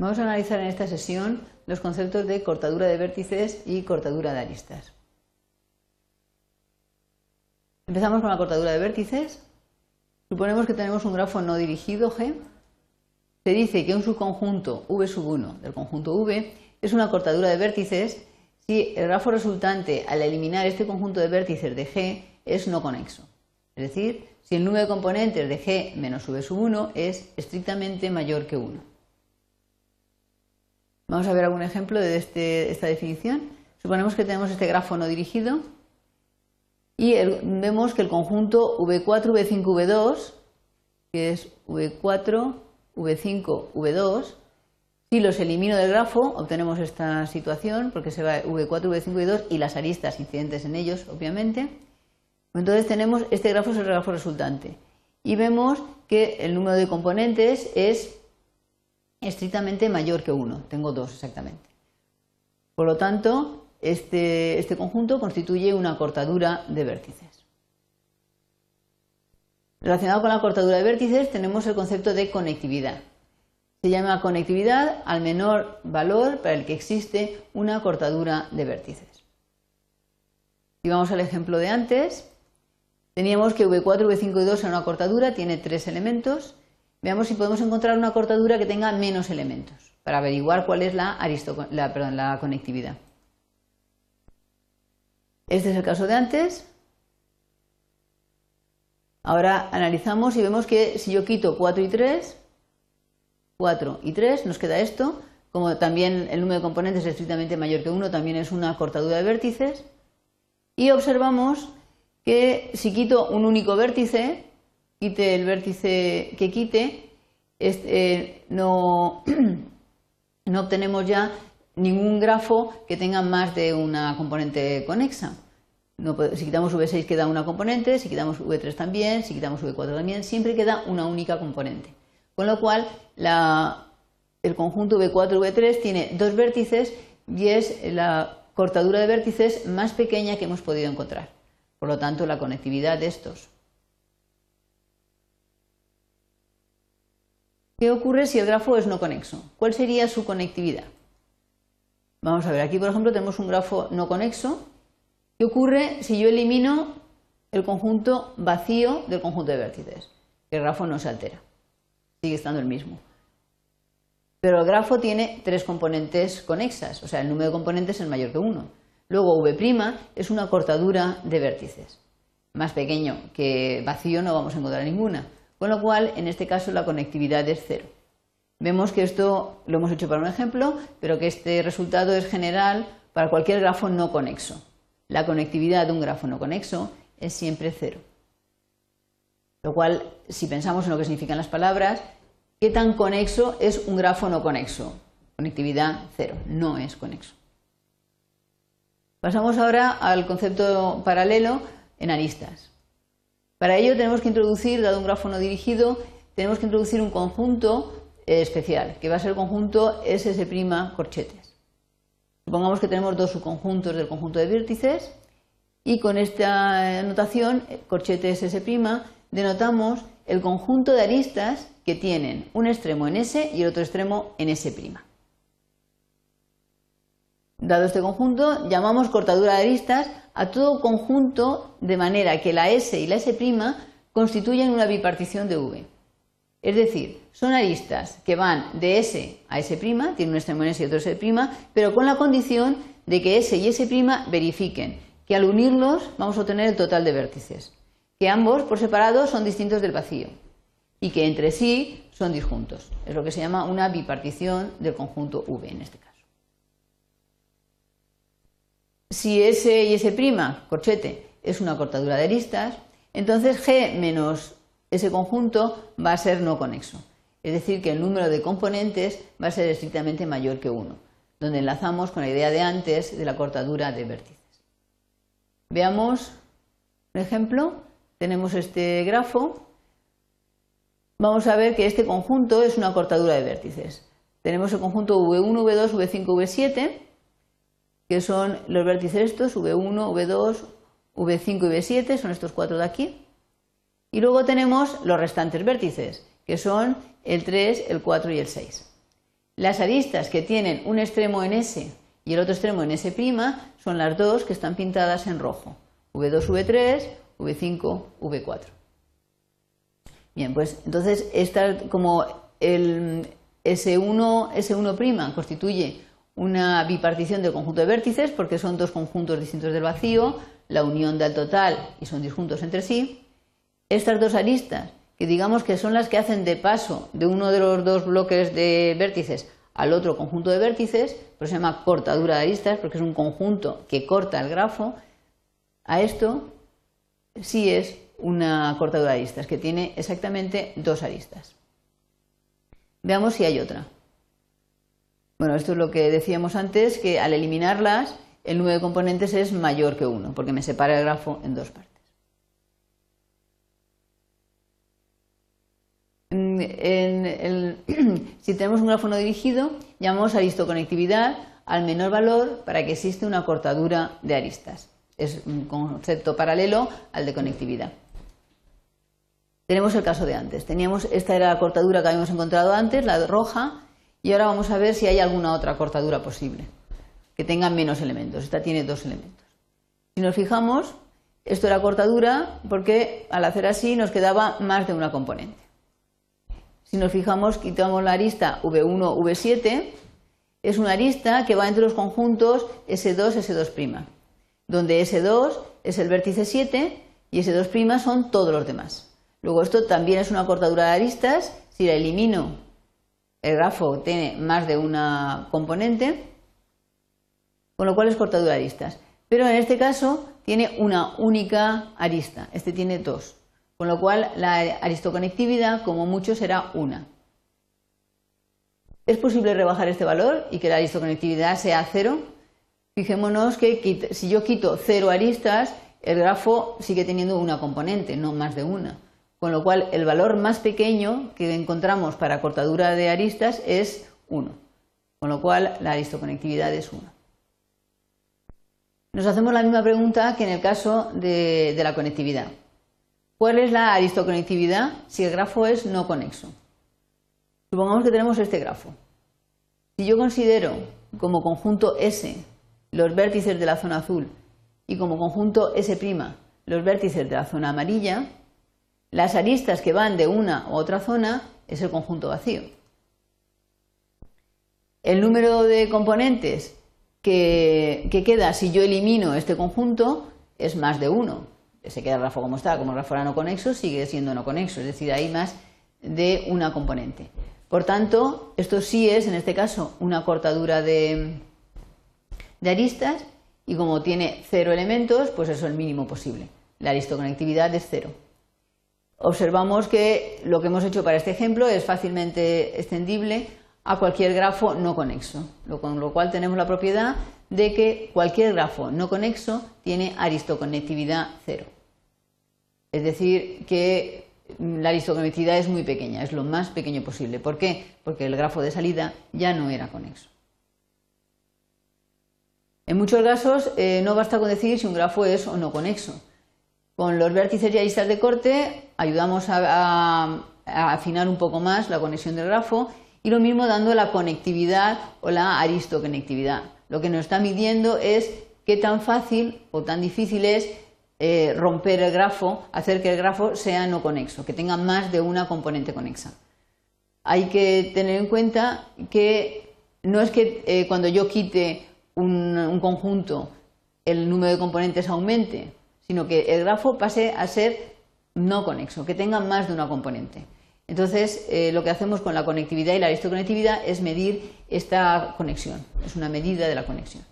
Vamos a analizar en esta sesión los conceptos de cortadura de vértices y cortadura de aristas. Empezamos con la cortadura de vértices. Suponemos que tenemos un grafo no dirigido G. Se dice que un subconjunto V1 del conjunto V es una cortadura de vértices si el grafo resultante al eliminar este conjunto de vértices de G es no conexo. Es decir, si el número de componentes de G menos V1 es estrictamente mayor que 1. Vamos a ver algún ejemplo de este, esta definición. Suponemos que tenemos este grafo no dirigido y vemos que el conjunto V4, V5, V2, que es V4, V5, V2, si los elimino del grafo, obtenemos esta situación, porque se va V4, V5, V2 y las aristas incidentes en ellos, obviamente. Entonces tenemos, este grafo es el grafo resultante. Y vemos que el número de componentes es estrictamente mayor que 1. Tengo dos exactamente. Por lo tanto, este, este conjunto constituye una cortadura de vértices. Relacionado con la cortadura de vértices tenemos el concepto de conectividad. Se llama conectividad al menor valor para el que existe una cortadura de vértices. Si vamos al ejemplo de antes, teníamos que V4, V5 y 2 era una cortadura, tiene tres elementos Veamos si podemos encontrar una cortadura que tenga menos elementos para averiguar cuál es la, la conectividad. Este es el caso de antes. Ahora analizamos y vemos que si yo quito 4 y 3, 4 y 3, nos queda esto. Como también el número de componentes es estrictamente mayor que 1, también es una cortadura de vértices. Y observamos que si quito un único vértice, quite el vértice que quite, este, no, obtenemos ya ningún grafo que tenga más de una componente conexa. si quitamos V6 queda una componente, si quitamos V3 también, si quitamos V4 también, siempre queda una única componente. Con lo cual, el conjunto V4 V3 tiene dos vértices y es la cortadura de vértices más pequeña que hemos podido encontrar. Por lo tanto, la conectividad de estos ¿Qué ocurre si el grafo es no conexo? ¿Cuál sería su conectividad? Vamos a ver, aquí por ejemplo tenemos un grafo no conexo. ¿Qué ocurre si yo elimino el conjunto vacío del conjunto de vértices? El grafo no se altera, sigue estando el mismo. Pero el grafo tiene tres componentes conexas, o sea, el número de componentes es mayor que uno. Luego V' es una cortadura de vértices. Más pequeño que vacío no vamos a encontrar ninguna. Con lo cual, en este caso, la conectividad es cero. Vemos que esto lo hemos hecho para un ejemplo, pero que este resultado es general para cualquier grafo no conexo. La conectividad de un grafo no conexo es siempre cero. Lo cual, si pensamos en lo que significan las palabras, ¿qué tan conexo es un grafo no conexo? Conectividad cero, no es conexo. Pasamos ahora al concepto paralelo en aristas. Para ello tenemos que introducir, dado un grafo no dirigido, tenemos que introducir un conjunto eh, especial, que va a ser el conjunto SS' corchetes. Supongamos que tenemos dos subconjuntos del conjunto de vértices y con esta notación, eh, corchete SS', denotamos el conjunto de aristas que tienen un extremo en S y el otro extremo en S'. Dado este conjunto, llamamos cortadura de aristas a todo conjunto de manera que la S y la S' constituyen una bipartición de V. Es decir, son aristas que van de S a S', tienen un extremo en S y otro S', pero con la condición de que S y S' verifiquen que al unirlos vamos a obtener el total de vértices, que ambos por separado son distintos del vacío y que entre sí son disjuntos. Es lo que se llama una bipartición del conjunto V en este caso. Si S y S', corchete, es una cortadura de aristas, entonces G menos ese conjunto va a ser no conexo. Es decir, que el número de componentes va a ser estrictamente mayor que 1, donde enlazamos con la idea de antes de la cortadura de vértices. Veamos un ejemplo. Tenemos este grafo. Vamos a ver que este conjunto es una cortadura de vértices. Tenemos el conjunto V1, V2, V5, V7 que son los vértices estos, V1, V2, V5 y V7, son estos cuatro de aquí. Y luego tenemos los restantes vértices, que son el 3, el 4 y el 6. Las aristas que tienen un extremo en S y el otro extremo en S' son las dos que están pintadas en rojo. V2, V3, V5, V4. Bien, pues entonces esta, como el S1, S1' constituye una bipartición del conjunto de vértices porque son dos conjuntos distintos del vacío, la unión del total y son disjuntos entre sí, estas dos aristas, que digamos que son las que hacen de paso de uno de los dos bloques de vértices al otro conjunto de vértices, pues se llama cortadura de aristas porque es un conjunto que corta el grafo, a esto sí es una cortadura de aristas, que tiene exactamente dos aristas. Veamos si hay otra. Bueno, esto es lo que decíamos antes, que al eliminarlas, el número de componentes es mayor que 1, porque me separa el grafo en dos partes. si tenemos un grafo no dirigido, llamamos aristoconectividad al menor valor para que exista una cortadura de aristas. Es un concepto paralelo al de conectividad. Tenemos el caso de antes. Teníamos, esta era la cortadura que habíamos encontrado antes, la roja, y ahora vamos a ver si hay alguna otra cortadura posible que tenga menos elementos. Esta tiene dos elementos. Si nos fijamos, esto era cortadura porque al hacer así nos quedaba más de una componente. Si nos fijamos, quitamos la arista V1, V7, es una arista que va entre los conjuntos S2, S2', donde S2 es el vértice 7 y S2' son todos los demás. Luego esto también es una cortadura de aristas. Si la elimino, el grafo tiene más de una componente, con lo cual es cortadura de aristas. Pero en este caso tiene una única arista. Este tiene dos. Con lo cual la aristoconectividad, como mucho, será una. ¿Es posible rebajar este valor y que la aristoconectividad sea cero? Fijémonos que si yo quito cero aristas, el grafo sigue teniendo una componente, no más de una con lo cual el valor más pequeño que encontramos para cortadura de aristas es 1, con lo cual la aristoconectividad es 1. Nos hacemos la misma pregunta que en el caso de, la conectividad. ¿Cuál es la aristoconectividad si el grafo es no conexo? Supongamos que tenemos este grafo. Si yo considero como conjunto S los vértices de la zona azul y como conjunto S' los vértices de la zona amarilla, las aristas que van de una u otra zona es el conjunto vacío. El número de componentes que, queda si yo elimino este conjunto es más de uno. Se queda el grafo como está, como el grafo era no conexo, sigue siendo no conexo, es decir, hay más de una componente. Por tanto, esto sí es, en este caso, una cortadura de, de aristas y como tiene cero elementos, pues eso es el mínimo posible. La aristoconectividad es cero observamos que lo que hemos hecho para este ejemplo es fácilmente extendible a cualquier grafo no conexo, con lo cual tenemos la propiedad de que cualquier grafo no conexo tiene aristoconectividad cero. Es decir, que la aristoconectividad es muy pequeña, es lo más pequeño posible. ¿Por qué? Porque el grafo de salida ya no era conexo. En muchos casos eh, no basta con decir si un grafo es o no conexo. Con los vértices y aristas de corte ayudamos a, afinar un poco más la conexión del grafo y lo mismo dando la conectividad o la aristoconectividad. Lo que nos está midiendo es qué tan fácil o tan difícil es eh, romper el grafo, hacer que el grafo sea no conexo, que tenga más de una componente conexa. Hay que tener en cuenta que no es que eh, cuando yo quite un conjunto el número de componentes aumente, sino que el grafo pase a ser no conexo, que tenga más de una componente. Entonces, eh, lo que hacemos con la conectividad y la aristoconectividad es medir esta conexión, es una medida de la conexión.